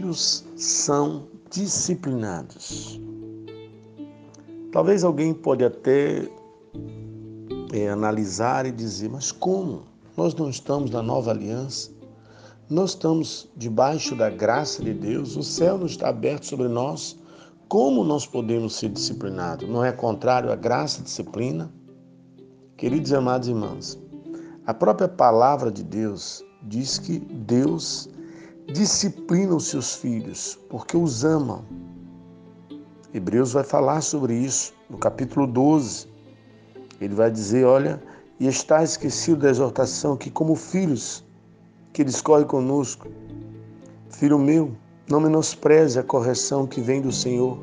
filhos são disciplinados. Talvez alguém pode até é, analisar e dizer, mas como? Nós não estamos na nova aliança? Nós estamos debaixo da graça de Deus, o céu não está aberto sobre nós. Como nós podemos ser disciplinados? Não é contrário à graça disciplina? Queridos e amados irmãos, a própria palavra de Deus diz que Deus disciplina os seus filhos porque os ama. Hebreus vai falar sobre isso no capítulo 12. Ele vai dizer: Olha, e está esquecido da exortação que, como filhos, que discorre conosco. Filho meu, não menospreze a correção que vem do Senhor,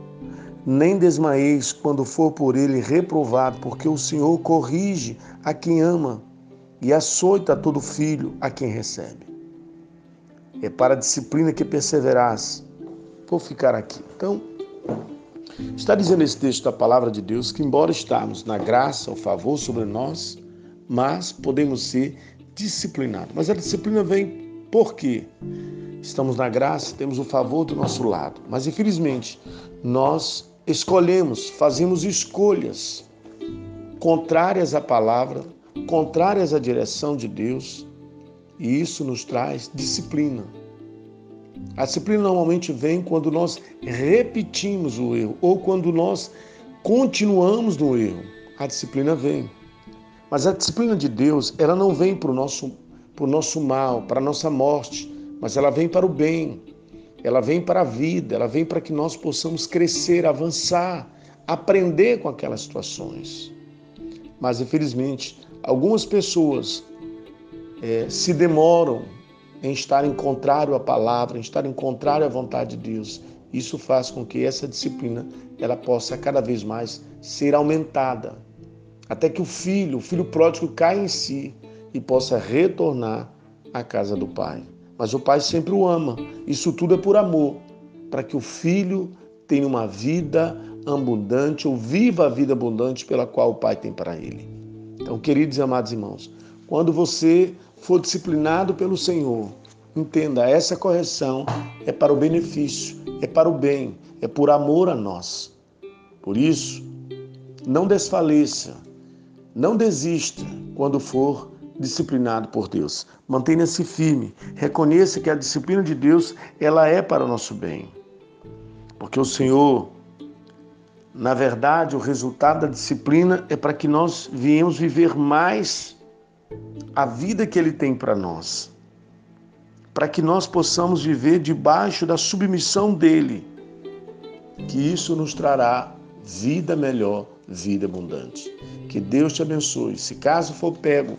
nem desmaeis quando for por ele reprovado, porque o Senhor corrige a quem ama e açoita todo filho a quem recebe. É para a disciplina que perseveras. Vou ficar aqui. Então, está dizendo esse texto da palavra de Deus que, embora estamos na graça, o favor sobre nós, mas podemos ser disciplinados. Mas a disciplina vem por quê? Estamos na graça, temos o favor do nosso lado. Mas infelizmente, nós escolhemos, fazemos escolhas contrárias à palavra, contrárias à direção de Deus, e isso nos traz disciplina. A disciplina normalmente vem quando nós repetimos o erro ou quando nós continuamos no erro. A disciplina vem. Mas a disciplina de Deus, ela não vem para o nosso, pro nosso mal, para a nossa morte, mas ela vem para o bem, ela vem para a vida, ela vem para que nós possamos crescer, avançar, aprender com aquelas situações. Mas, infelizmente, algumas pessoas é, se demoram em estar em contrário à palavra, em estar em contrário à vontade de Deus. Isso faz com que essa disciplina ela possa cada vez mais ser aumentada até que o filho, o filho pródigo, caia em si e possa retornar à casa do pai. Mas o pai sempre o ama. Isso tudo é por amor, para que o filho tenha uma vida abundante ou viva a vida abundante pela qual o pai tem para ele. Então, queridos e amados irmãos, quando você for disciplinado pelo Senhor, entenda, essa correção é para o benefício, é para o bem, é por amor a nós. Por isso, não desfaleça, não desista quando for disciplinado por Deus. Mantenha-se firme. Reconheça que a disciplina de Deus, ela é para o nosso bem. Porque o Senhor, na verdade, o resultado da disciplina é para que nós viemos viver mais a vida que ele tem para nós. Para que nós possamos viver debaixo da submissão dele. Que isso nos trará vida melhor vida abundante. Que Deus te abençoe. Se caso for pego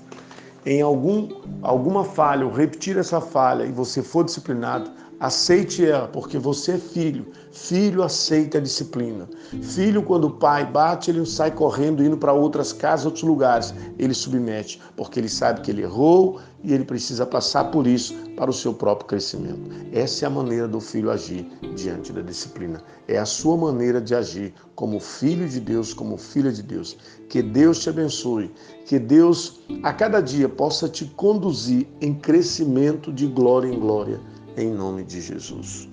em algum, alguma falha ou repetir essa falha e você for disciplinado, aceite ela, porque você é filho. Filho aceita a disciplina. Filho, quando o pai bate, ele sai correndo, indo para outras casas, outros lugares. Ele submete, porque ele sabe que ele errou e ele precisa passar por isso para o seu próprio crescimento. Essa é a maneira do filho agir diante da disciplina. É a sua maneira de agir como filho de Deus, como filha de Deus. Que Deus te abençoe. Que Deus, a cada dia, possa te conduzir em crescimento de glória em glória em nome de Jesus.